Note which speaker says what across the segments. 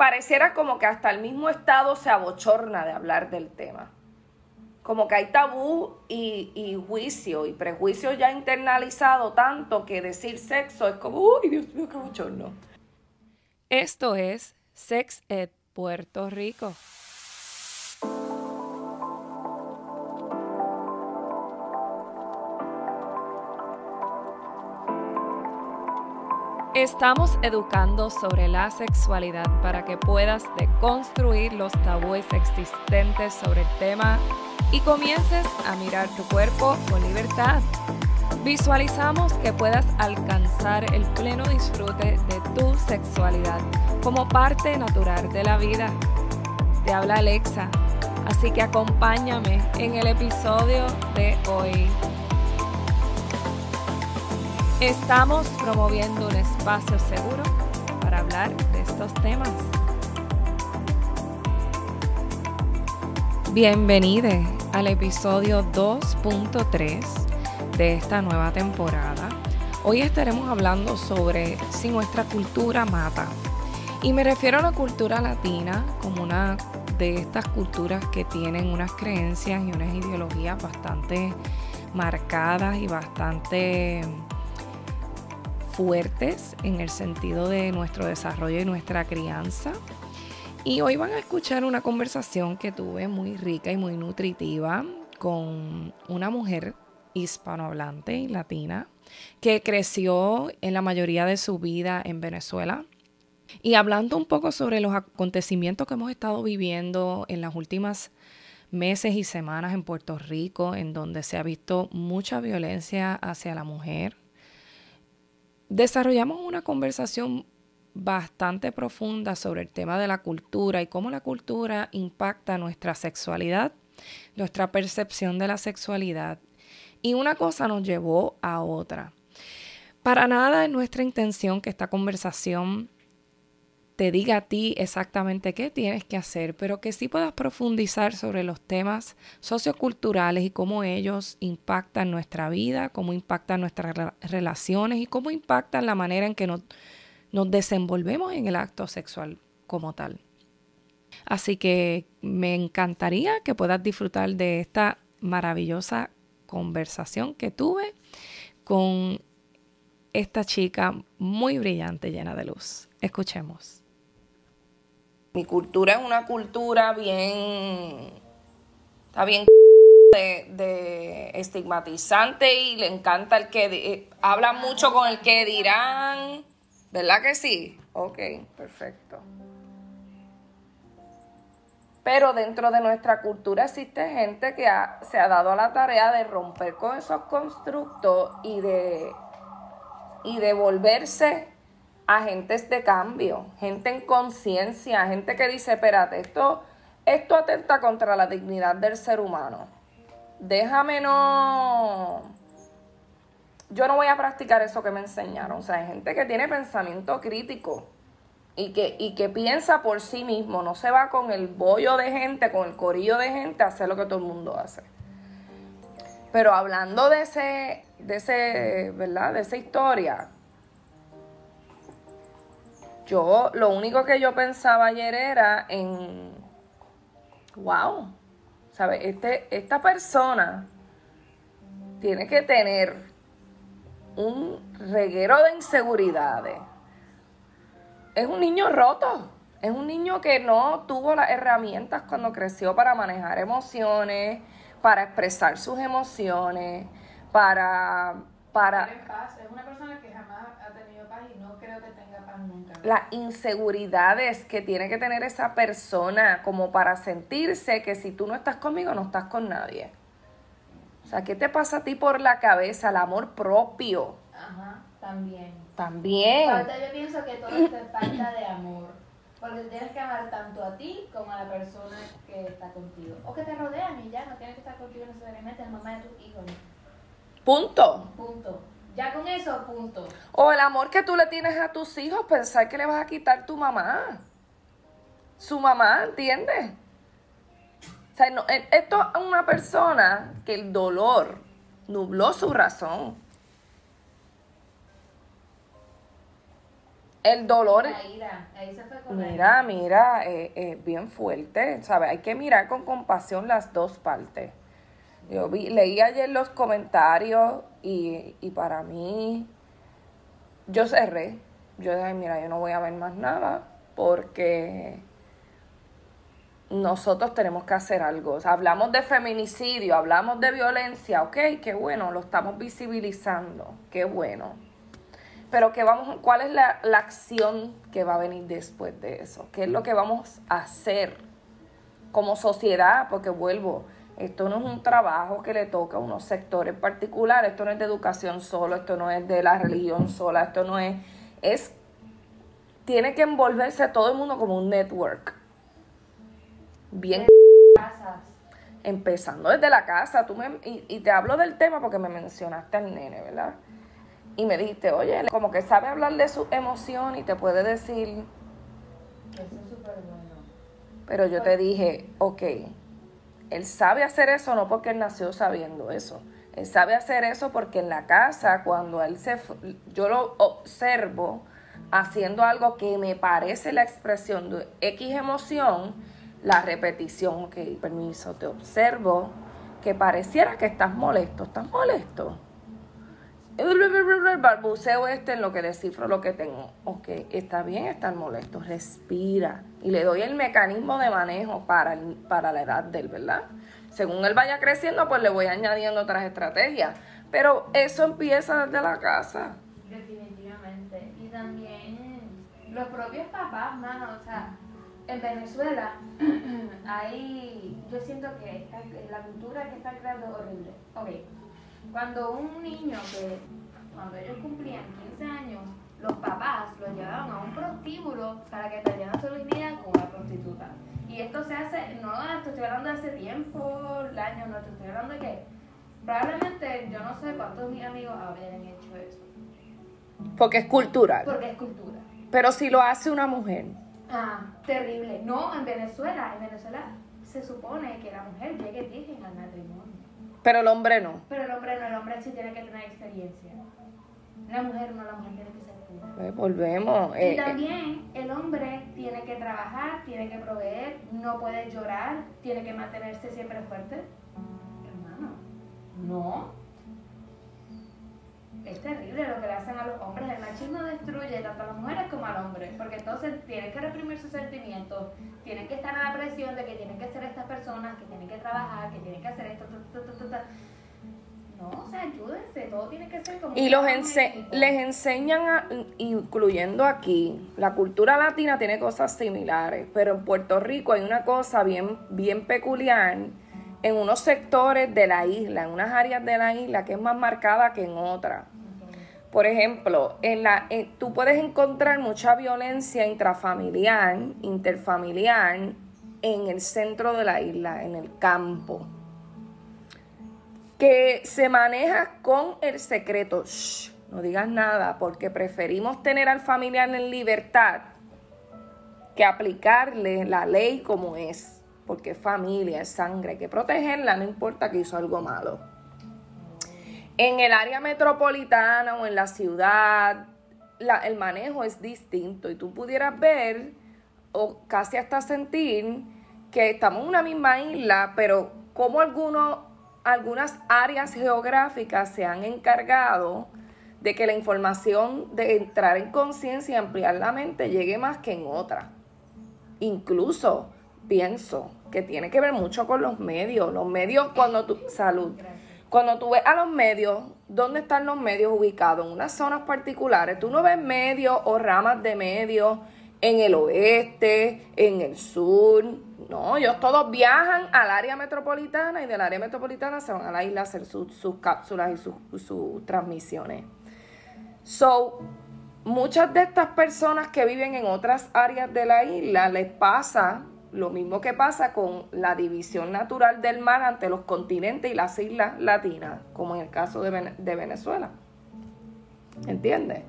Speaker 1: pareciera como que hasta el mismo Estado se abochorna de hablar del tema. Como que hay tabú y, y juicio y prejuicio ya internalizado tanto que decir sexo es como, uy, Dios mío, qué bochorno.
Speaker 2: Esto es Sex Ed Puerto Rico. Estamos educando sobre la sexualidad para que puedas deconstruir los tabúes existentes sobre el tema y comiences a mirar tu cuerpo con libertad. Visualizamos que puedas alcanzar el pleno disfrute de tu sexualidad como parte natural de la vida. Te habla Alexa, así que acompáñame en el episodio de hoy. Estamos promoviendo un espacio seguro para hablar de estos temas. Bienvenido al episodio 2.3 de esta nueva temporada. Hoy estaremos hablando sobre si nuestra cultura mata. Y me refiero a la cultura latina como una de estas culturas que tienen unas creencias y unas ideologías bastante marcadas y bastante fuertes en el sentido de nuestro desarrollo y nuestra crianza. Y hoy van a escuchar una conversación que tuve muy rica y muy nutritiva con una mujer hispanohablante y latina que creció en la mayoría de su vida en Venezuela. Y hablando un poco sobre los acontecimientos que hemos estado viviendo en las últimas meses y semanas en Puerto Rico, en donde se ha visto mucha violencia hacia la mujer, desarrollamos una conversación bastante profunda sobre el tema de la cultura y cómo la cultura impacta nuestra sexualidad, nuestra percepción de la sexualidad. Y una cosa nos llevó a otra. Para nada es nuestra intención que esta conversación te diga a ti exactamente qué tienes que hacer, pero que sí puedas profundizar sobre los temas socioculturales y cómo ellos impactan nuestra vida, cómo impactan nuestras relaciones y cómo impactan la manera en que nos, desenvolvemos en el acto sexual como tal. Así que me encantaría que puedas disfrutar de esta maravillosa conversación que tuve con esta chica muy brillante, llena de luz. Escuchemos.
Speaker 1: Mi cultura es una cultura bien, está bien de, estigmatizante y le encanta el que eh, habla mucho con el que dirán, ¿verdad que sí? Ok, perfecto. Pero dentro de nuestra cultura existe gente que se ha dado a la tarea de romper con esos constructos y de, y de volverse agentes de cambio, gente en conciencia, gente que dice, espérate, esto, esto atenta contra la dignidad del ser humano. Déjame no... Yo no voy a practicar eso que me enseñaron. O sea, hay gente que tiene pensamiento crítico y que, y que piensa por sí mismo, no se va con el bollo de gente, con el corillo de gente a hacer lo que todo el mundo hace. Pero hablando de ese, de ese, ¿verdad? De esa historia, yo, lo único que yo pensaba ayer era en, wow, ¿sabes? Este, esta persona tiene que tener un reguero de inseguridades. Es un niño roto. Es un niño que no tuvo las herramientas cuando creció para manejar emociones, para expresar sus emociones, para... para
Speaker 3: es una persona que jamás ha tenido paz y no creo que tenga
Speaker 1: las inseguridades que tiene que tener esa persona como para sentirse que si tú no estás conmigo, no estás con nadie. O sea, ¿qué te pasa a ti por la cabeza? El amor propio.
Speaker 3: Ajá, también.
Speaker 1: También.
Speaker 3: Ahorita yo pienso que todo es falta de amor. Porque tienes que amar tanto a ti como a la persona que está contigo. O que te rodean y ya, no tienes que estar contigo necesariamente, la mamá de tus hijos.
Speaker 1: Punto.
Speaker 3: Punto. Ya con eso, punto.
Speaker 1: O el amor que tú le tienes a tus hijos, pensar que le vas a quitar tu mamá. Su mamá, ¿entiendes? O sea, e, esto es una persona que el dolor nubló su razón. el dolor...
Speaker 3: La ira, ahí se fue con la
Speaker 1: Mira, mira, eh, eh, bien fuerte, ¿sabes? Hay que mirar con compasión las dos partes. Yo vi, leí ayer los comentarios y, y para mí, yo cerré. Yo dije, mira, yo no voy a ver más nada porque nosotros tenemos que hacer algo. Hablamos de feminicidio, hablamos de violencia, ok, qué bueno, lo estamos visibilizando, qué bueno. Pero ¿qué vamos, ¿cuál es la, la acción que va a venir después de eso? ¿Qué es lo que vamos a hacer como sociedad? Porque vuelvo, esto no es un trabajo que le toca a unos sectores particulares, esto no es de educación solo, esto no es de la religión sola, esto no es, es, tiene que envolverse todo el mundo como un network. Bien empezando desde la casa, tú me, y, y te hablo del tema porque me mencionaste al nene, ¿verdad? Y me dijiste, oye, como que sabe hablar de su emoción y te puede decir,
Speaker 3: Eso es súper bueno.
Speaker 1: pero yo te dije, ok, él sabe hacer eso no porque él nació sabiendo eso, él sabe hacer eso porque en la casa, cuando él se, yo lo observo haciendo algo que me parece la expresión de X emoción, la repetición, ok, permiso, te observo que pareciera que estás molesto, estás molesto. El balbuceo este en lo que descifro lo que tengo. Ok, está bien estar molesto, respira. Y le doy el mecanismo de manejo para, el- para la edad del, ¿verdad? Según él vaya creciendo, pues le voy añadiendo otras estrategias. Pero eso empieza desde la casa.
Speaker 3: Definitivamente. Y también los propios papás, mano, o sea, en Venezuela hay, yo siento que la cultura que está creando es horrible. Ok, cuando un niño que, cuando ellos cumplían 15 años, los papás lo llevaban a un prostíbulo para que perdieran su virginidad con una prostituta. Y esto se hace, no esto estoy hablando de hace tiempo, años, no te estoy hablando de que probablemente yo no sé cuántos de mis amigos habrían hecho eso.
Speaker 1: Porque es cultural.
Speaker 3: Porque es cultura.
Speaker 1: Pero si lo hace una mujer.
Speaker 3: Ah, terrible. No, en Venezuela, en Venezuela se supone que la mujer llegue virgen al matrimonio.
Speaker 1: Pero el hombre no.
Speaker 3: Pero hombre sí tiene que tener experiencia. La mujer no, la mujer tiene que ser pura.
Speaker 1: Pues volvemos. eh,
Speaker 3: Y
Speaker 1: eh,
Speaker 3: también el hombre tiene que trabajar, tiene que proveer, no puede llorar, tiene que mantenerse siempre fuerte. Hermano, no. Es terrible lo que le hacen a los hombres. El machismo destruye tanto a las mujeres como al hombre. Porque entonces tienen que reprimir sus sentimientos, tienen que estar a la presión de que tienen que ser estas personas, que tienen que trabajar, que tienen que hacer esto. ta, ta, ta. No, o sea, ayúdense, todo tiene que ser como.
Speaker 1: Y los
Speaker 3: en
Speaker 1: ense- les enseñan, a- incluyendo aquí, la cultura latina tiene cosas similares, pero en Puerto Rico hay una cosa bien, bien peculiar en unos sectores de la isla, en unas áreas de la isla que es más marcada que en otras. Por ejemplo, en la, en- tú puedes encontrar mucha violencia intrafamiliar, interfamiliar, en el centro de la isla, en el campo que se maneja con el secreto. Shh, no digas nada, porque preferimos tener al familiar en libertad que aplicarle la ley como es, porque es familia, es sangre, hay que protegerla, no importa que hizo algo malo. En el área metropolitana o en la ciudad, el manejo es distinto y tú pudieras ver o casi hasta sentir que estamos en una misma isla, pero como algunos, algunas áreas geográficas se han encargado de que la información de entrar en conciencia y ampliar la mente llegue más que en otras. Incluso pienso que tiene que ver mucho con los medios. Los medios cuando tú... Salud. Cuando tú ves a los medios, ¿dónde están los medios ubicados? En unas zonas particulares. Tú no ves medios o ramas de medios en el oeste, en el sur. No, ellos todos viajan al área metropolitana y del área metropolitana se van a la isla a hacer sus, sus cápsulas y sus, sus transmisiones. So, muchas de estas personas que viven en otras áreas de la isla les pasa lo mismo que pasa con la división natural del mar ante los continentes y las islas latinas, como en el caso de, Vene- de Venezuela. ¿Entiendes?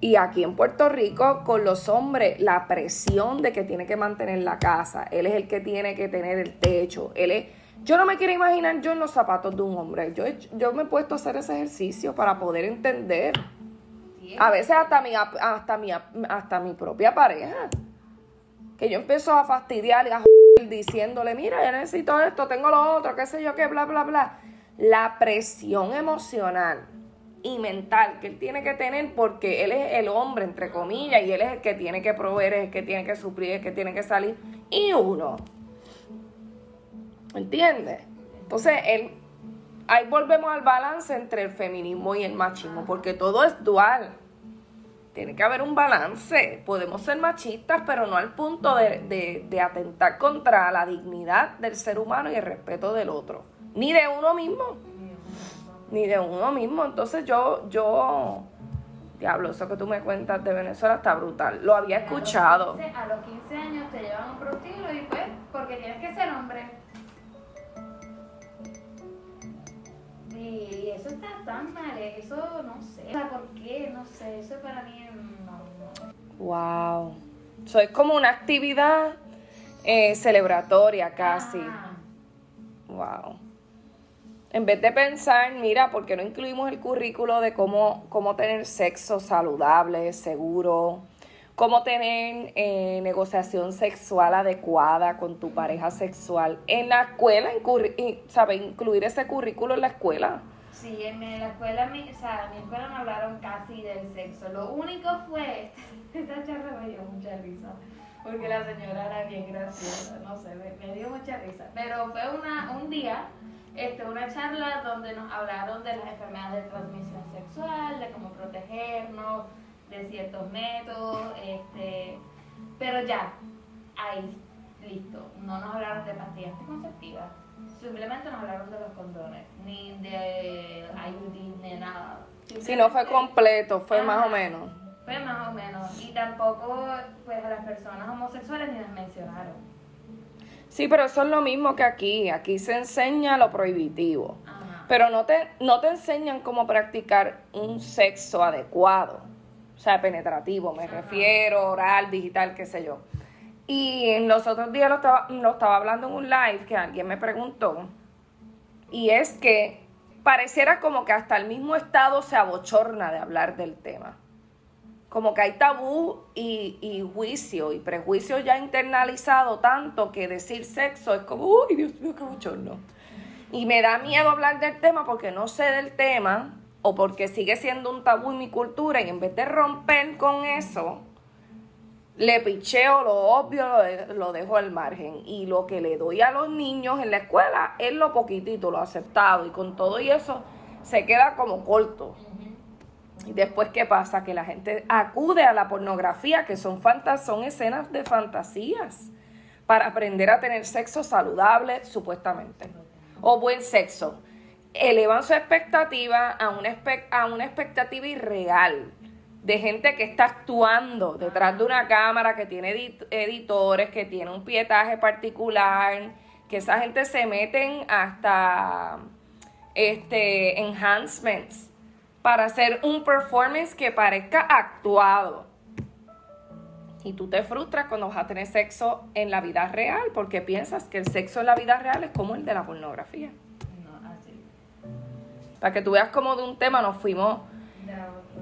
Speaker 1: Y aquí en Puerto Rico, con los hombres, la presión de que tiene que mantener la casa, él es el que tiene que tener el techo, él es... Yo no me quiero imaginar yo en los zapatos de un hombre. Yo, yo me he puesto a hacer ese ejercicio para poder entender. A veces hasta mi, hasta mi, hasta mi propia pareja. Que yo empiezo a fastidiar y a joder diciéndole, mira, yo necesito esto, tengo lo otro, qué sé yo, qué, bla, bla, bla. La presión emocional y mental que él tiene que tener porque él es el hombre, entre comillas, y él es el que tiene que proveer, es el que tiene que suplir, es el que tiene que salir. Y uno. ¿Entiendes? Entonces, él, ahí volvemos al balance entre el feminismo y el machismo, porque todo es dual. Tiene que haber un balance. Podemos ser machistas, pero no al punto de, de atentar contra la dignidad del ser humano y el respeto del otro, ni de uno mismo ni de uno mismo. Entonces yo, yo, diablo, eso que tú me cuentas de Venezuela está brutal. Lo había escuchado.
Speaker 3: A los 15, años te llevan un prostíbulo y pues, porque tienes que ser hombre. Y eso está tan mal, eso no sé. ¿Por qué? No sé, eso para mí no.
Speaker 1: Wow. Eso es como una actividad eh, celebratoria casi. Wow en vez de pensar, mira, ¿por qué no incluimos el currículo de cómo, cómo tener sexo saludable, seguro? Cómo tener eh, negociación sexual adecuada con tu pareja sexual en la escuela, ¿sabe? Incluir ese currículo en la escuela.
Speaker 3: Sí, en la escuela, mi, o sea, en mi escuela no hablaron casi del sexo. Lo único fue, esta charla me dio mucha risa, porque la señora era bien graciosa, no sé, me, me dio mucha risa. Pero fue una, un día este, una charla donde nos hablaron de las enfermedades de transmisión sexual, de cómo protegernos, de ciertos métodos, este, pero ya, ahí, listo. No nos hablaron de pastillas anticonceptivas, simplemente nos hablaron de los condones, ni de IUD, ni nada.
Speaker 1: Si no fue completo, fue más o menos.
Speaker 3: Fue más o menos. Y tampoco pues a las personas homosexuales ni las mencionaron.
Speaker 1: Sí, pero eso es lo mismo que aquí. Aquí se enseña lo prohibitivo. Pero no te, no te enseñan cómo practicar un sexo adecuado. O sea, penetrativo, me refiero, oral, digital, qué sé yo. Y en los otros días lo estaba, lo estaba hablando en un live que alguien me preguntó. Y es que pareciera como que hasta el mismo Estado se abochorna de hablar del tema como que hay tabú y, juicio y prejuicio ya internalizado tanto que decir sexo es como, uy, Dios mío, qué bochorno. Y me da miedo hablar del tema porque no sé del tema o porque sigue siendo un tabú en mi cultura y en vez de romper con eso, le picheo lo obvio, lo, lo dejo al margen. Y lo que le doy a los niños en la escuela es lo poquitito, lo aceptado. Y con todo y eso se queda como corto. Después, ¿qué pasa? Que la gente acude a la pornografía, que son, son escenas de fantasías, para aprender a tener sexo saludable, supuestamente, o buen sexo. Elevan su expectativa a una, a una expectativa irreal de gente que está actuando detrás de una cámara, que tiene editores, que tiene un pietaje particular, que esa gente se meten hasta este enhancements para hacer un performance que parezca actuado. Y tú te frustras cuando vas a tener sexo en la vida real porque piensas que el sexo en la vida real es como el de la pornografía. No, así. Para que tú veas como de un tema nos fuimos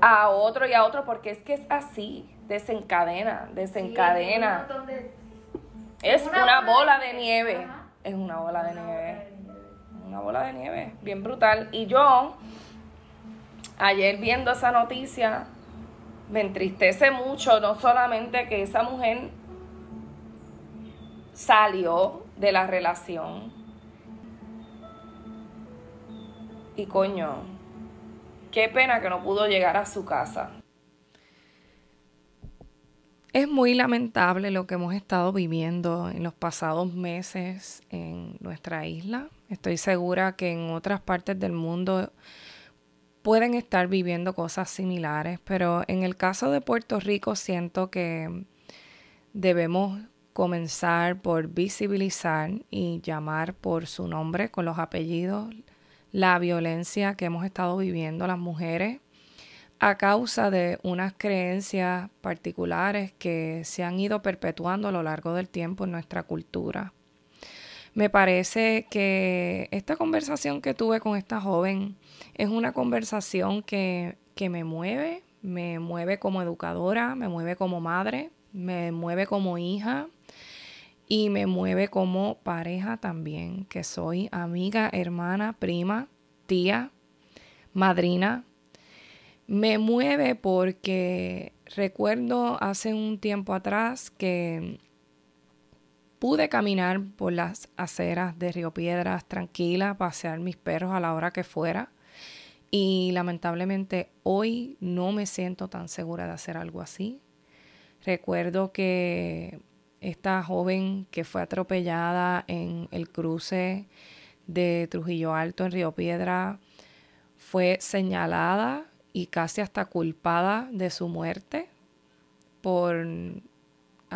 Speaker 1: a otro y a otro porque es que es así, desencadena, desencadena. es, una, bola de nieve. Es una bola de nieve. Una bola de nieve, bien brutal. Y yo ayer viendo esa noticia, me entristece mucho, no solamente que esa mujer salió de la relación. Y coño, qué pena que no pudo llegar a su casa.
Speaker 2: Es muy lamentable lo que hemos estado viviendo en los pasados meses en nuestra isla. Estoy segura que en otras partes del mundo pueden estar viviendo cosas similares, pero en el caso de Puerto Rico siento que debemos comenzar por visibilizar y llamar por su nombre con los apellidos la violencia que hemos estado viviendo las mujeres a causa de unas creencias particulares que se han ido perpetuando a lo largo del tiempo en nuestra cultura. Me parece que esta conversación que tuve con esta joven es una conversación que, me mueve, me mueve como educadora, me mueve como madre, me mueve como hija y me mueve como pareja también, que soy amiga, hermana, prima, tía, madrina. Me mueve porque recuerdo hace un tiempo atrás que pude caminar por las aceras de Río Piedras tranquila, pasear mis perros a la hora que fuera. Y lamentablemente hoy no me siento tan segura de hacer algo así. Recuerdo que esta joven que fue atropellada en el cruce de Trujillo Alto en Río Piedra fue señalada y casi hasta culpada de su muerte por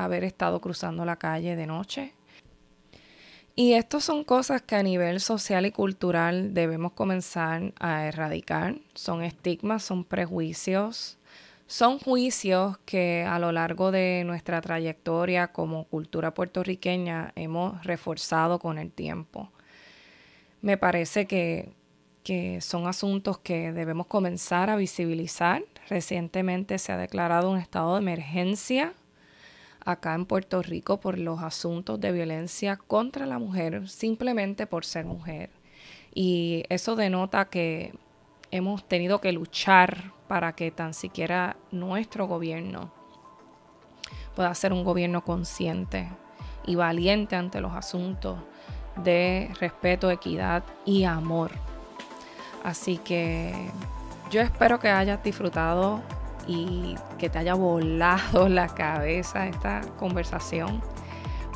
Speaker 2: haber estado cruzando la calle de noche. Y estas son cosas que a nivel social y cultural debemos comenzar a erradicar. Son estigmas, son prejuicios, son juicios que a lo largo de nuestra trayectoria como cultura puertorriqueña hemos reforzado con el tiempo. Me parece que, son asuntos que debemos comenzar a visibilizar. Recientemente se ha declarado un estado de emergencia acá en Puerto Rico por los asuntos de violencia contra la mujer simplemente por ser mujer. Y eso denota que hemos tenido que luchar para que tan siquiera nuestro gobierno pueda ser un gobierno consciente y valiente ante los asuntos de respeto, equidad y amor. Así que yo espero que hayas disfrutado y que te haya volado la cabeza esta conversación.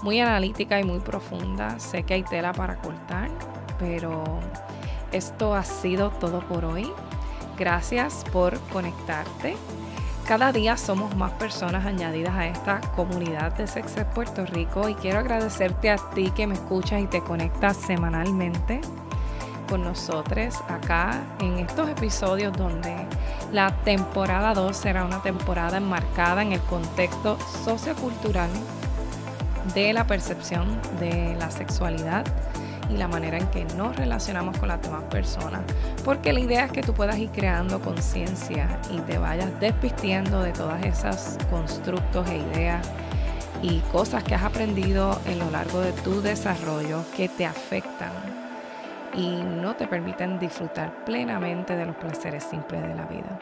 Speaker 2: Muy analítica y muy profunda. Sé que hay tela para cortar, pero esto ha sido todo por hoy. Gracias por conectarte. Cada día somos más personas añadidas a esta comunidad de Sexes Puerto Rico y quiero agradecerte a ti que me escuchas y te conectas semanalmente con nosotros acá en estos episodios donde la temporada 2 será una temporada enmarcada en el contexto sociocultural de la percepción de la sexualidad y la manera en que nos relacionamos con las demás personas. Porque la idea es que tú puedas ir creando conciencia y te vayas despistiendo de todas esas constructos e ideas y cosas que has aprendido en lo largo de tu desarrollo que te afectan y no te permiten disfrutar plenamente de los placeres simples de la vida.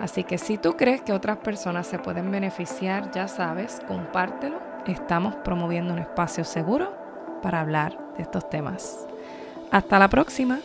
Speaker 2: Así que si tú crees que otras personas se pueden beneficiar, ya sabes, compártelo. Estamos promoviendo un espacio seguro para hablar de estos temas. Hasta la próxima.